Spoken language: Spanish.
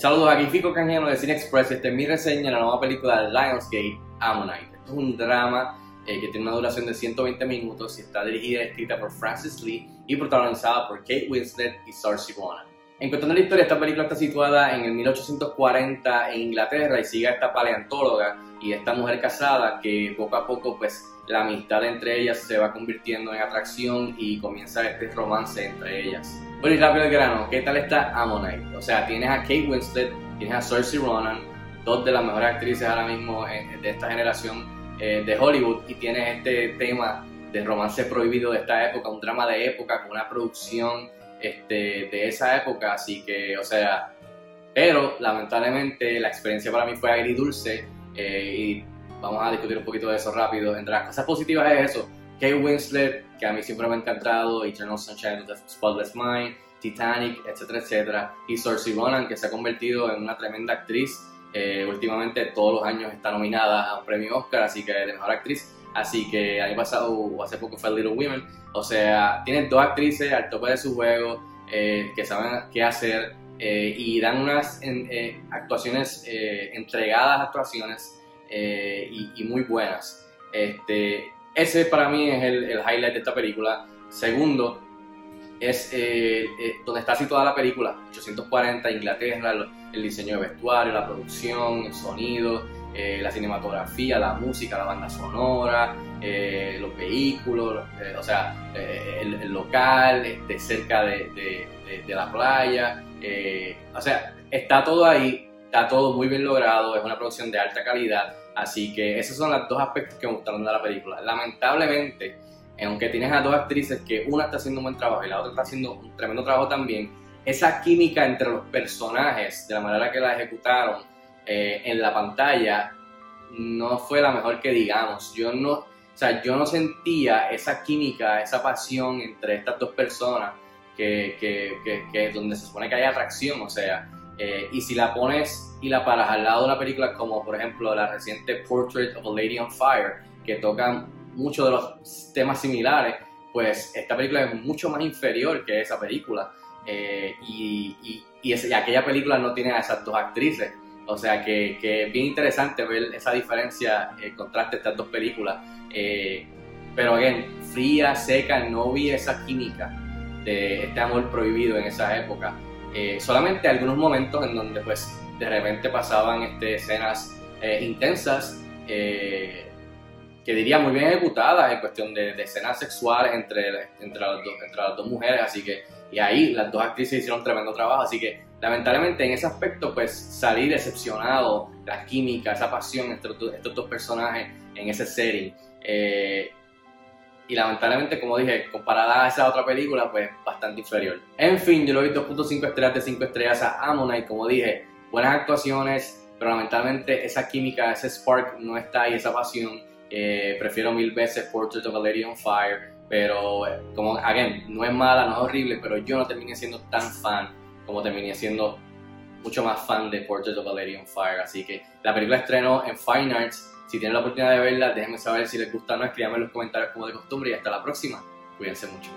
Saludos, aquí Fico Canjeno de Cine Express esta es mi reseña de la nueva película Lionsgate, Ammonite. Es un drama eh, que tiene una duración de 120 minutos y está dirigida y escrita por Francis Lee y protagonizada por Kate Winslet y Saoirse Ronan. En cuestión de la historia, esta película está situada en el 1840 en Inglaterra y sigue a esta paleontóloga y esta mujer casada que poco a poco pues la amistad entre ellas se va convirtiendo en atracción y comienza este romance entre ellas. Bueno, y rápido el grano, ¿qué tal está Ammonite? O sea, tienes a Kate Winslet, tienes a Saoirse Ronan, dos de las mejores actrices ahora mismo eh, de esta generación eh, de Hollywood, y tienes este tema de romance prohibido de esta época, un drama de época con una producción este, de esa época, así que, o sea, pero lamentablemente la experiencia para mí fue agridulce eh, y vamos a discutir un poquito de eso rápido. Entre las cosas positivas es eso, Kate Winslet, que a mí siempre me ha encantado, Eternal Sunshine of the Spotless Mind, Titanic, etcétera, etcétera. Y Saoirse Ronan, que se ha convertido en una tremenda actriz. Eh, últimamente todos los años está nominada a un premio Oscar, así que de mejor actriz. Así que año pasado o hace poco fue Little Women. O sea, tienen dos actrices al tope de su juego eh, que saben qué hacer eh, y dan unas actuaciones, entregadas actuaciones y, y, muy buenas. Este, ese para mí es el, highlight de esta película. Segundo, es eh, eh, donde está situada la película, 840, Inglaterra, el, diseño de vestuario, la producción, el sonido, eh, la cinematografía, la música, la banda sonora, los vehículos, o sea, el, local, este, cerca de, de la playa, o sea, está todo ahí, está todo muy bien logrado, es una producción de alta calidad Así que esos son los dos aspectos que me gustaron de la película. Lamentablemente, aunque tienes a dos actrices que una está haciendo un buen trabajo y la otra está haciendo un tremendo trabajo también, esa química entre los personajes, de la manera que la ejecutaron eh, en la pantalla, no fue la mejor que digamos. Yo no, o sea, yo no sentía esa química, esa pasión entre estas dos personas que, que, que, que donde se supone que hay atracción, o sea, eh, y si la pones y la paras al lado de una película como por ejemplo la reciente Portrait of a Lady on Fire, que toca muchos de los temas similares, pues esta película es mucho más inferior que esa película. Eh, y, y, y, aquella película no tiene a esas dos actrices. O sea que, que es bien interesante ver esa diferencia, el contraste de estas dos películas. Eh, pero, again, fría, seca, no vi esa química de este amor prohibido en esa época. Eh, solamente algunos momentos en donde pues de repente pasaban este, escenas intensas que diría muy bien ejecutadas en cuestión de, escenas sexuales entre, entre, las dos, entre las dos mujeres, así que y ahí las dos actrices hicieron tremendo trabajo, así que lamentablemente en ese aspecto pues salí decepcionado, la química, esa pasión entre estos, dos personajes en ese setting y lamentablemente, como dije, comparada a esa otra película, pues bastante inferior. En fin, yo le doy 2.5 estrellas de 5 estrellas a Ammonite, como dije, buenas actuaciones, pero lamentablemente esa química, ese spark no está ahí, esa pasión. Eh, prefiero mil veces Portrait of a Lady on Fire, pero como, again, no es mala, no es horrible, pero yo no terminé siendo tan fan como terminé siendo mucho más fan de Portrait of a Lady on Fire. Así que la película estrenó en Fine Arts si tienen la oportunidad de verla, déjenme saber si les gusta o no, escríbanme en los comentarios como de costumbre y hasta la próxima. Cuídense mucho.